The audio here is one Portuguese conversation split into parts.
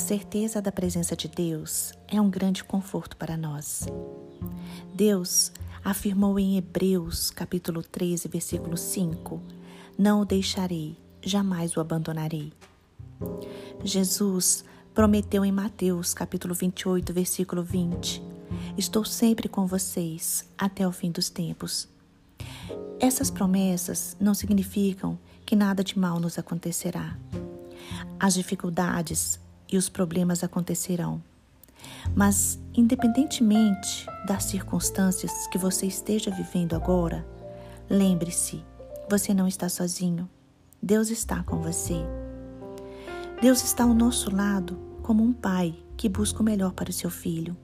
certeza da presença de Deus é um grande conforto para nós. Deus afirmou em Hebreus, capítulo 13, versículo 5: Não o deixarei, jamais o abandonarei. Jesus prometeu em Mateus, capítulo 28, versículo 20: Estou sempre com vocês até o fim dos tempos. Essas promessas não significam que nada de mal nos acontecerá. As dificuldades e os problemas acontecerão. Mas, independentemente das circunstâncias que você esteja vivendo agora, lembre-se: você não está sozinho. Deus está com você. Deus está ao nosso lado como um pai que busca o melhor para o seu filho.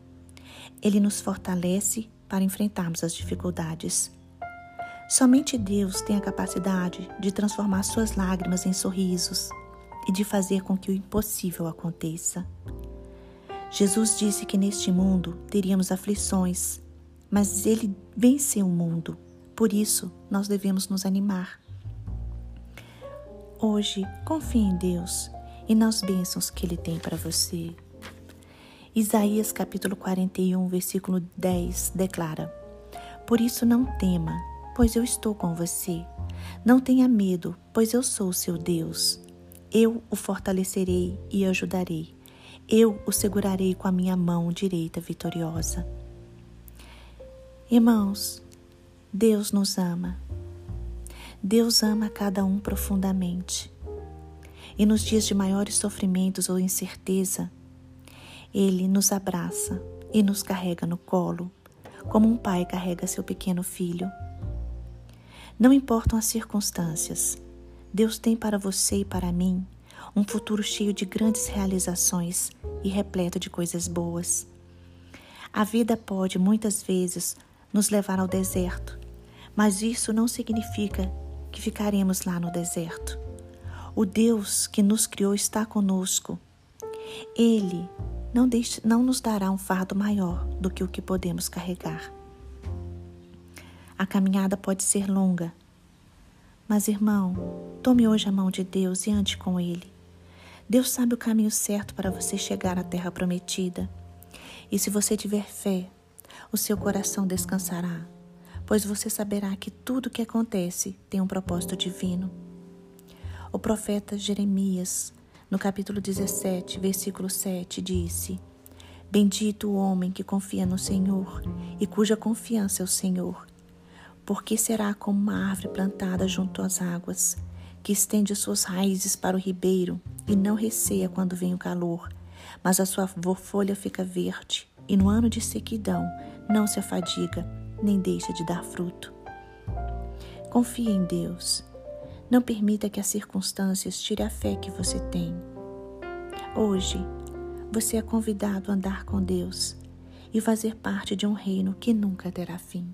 Ele nos fortalece para enfrentarmos as dificuldades. Somente Deus tem a capacidade de transformar suas lágrimas em sorrisos e de fazer com que o impossível aconteça. Jesus disse que neste mundo teríamos aflições, mas ele venceu o mundo, por isso nós devemos nos animar. Hoje, confie em Deus e nas bênçãos que Ele tem para você. Isaías capítulo 41, versículo 10 declara: Por isso não tema, pois eu estou com você. Não tenha medo, pois eu sou o seu Deus. Eu o fortalecerei e ajudarei. Eu o segurarei com a minha mão direita vitoriosa. Irmãos, Deus nos ama. Deus ama cada um profundamente. E nos dias de maiores sofrimentos ou incerteza, Ele nos abraça e nos carrega no colo, como um pai carrega seu pequeno filho. Não importam as circunstâncias, Deus tem para você e para mim um futuro cheio de grandes realizações e repleto de coisas boas. A vida pode muitas vezes nos levar ao deserto, mas isso não significa que ficaremos lá no deserto. O Deus que nos criou está conosco. Ele não, deixe, não nos dará um fardo maior do que o que podemos carregar. A caminhada pode ser longa, mas, irmão, tome hoje a mão de Deus e ande com Ele. Deus sabe o caminho certo para você chegar à terra prometida. E se você tiver fé, o seu coração descansará, pois você saberá que tudo o que acontece tem um propósito divino. O profeta Jeremias, no capítulo 17, versículo 7, disse: Bendito o homem que confia no Senhor e cuja confiança é o Senhor porque será como uma árvore plantada junto às águas, que estende suas raízes para o ribeiro e não receia quando vem o calor, mas a sua folha fica verde, e no ano de sequidão não se afadiga, nem deixa de dar fruto. Confie em Deus. Não permita que as circunstâncias tire a fé que você tem. Hoje, você é convidado a andar com Deus e fazer parte de um reino que nunca terá fim.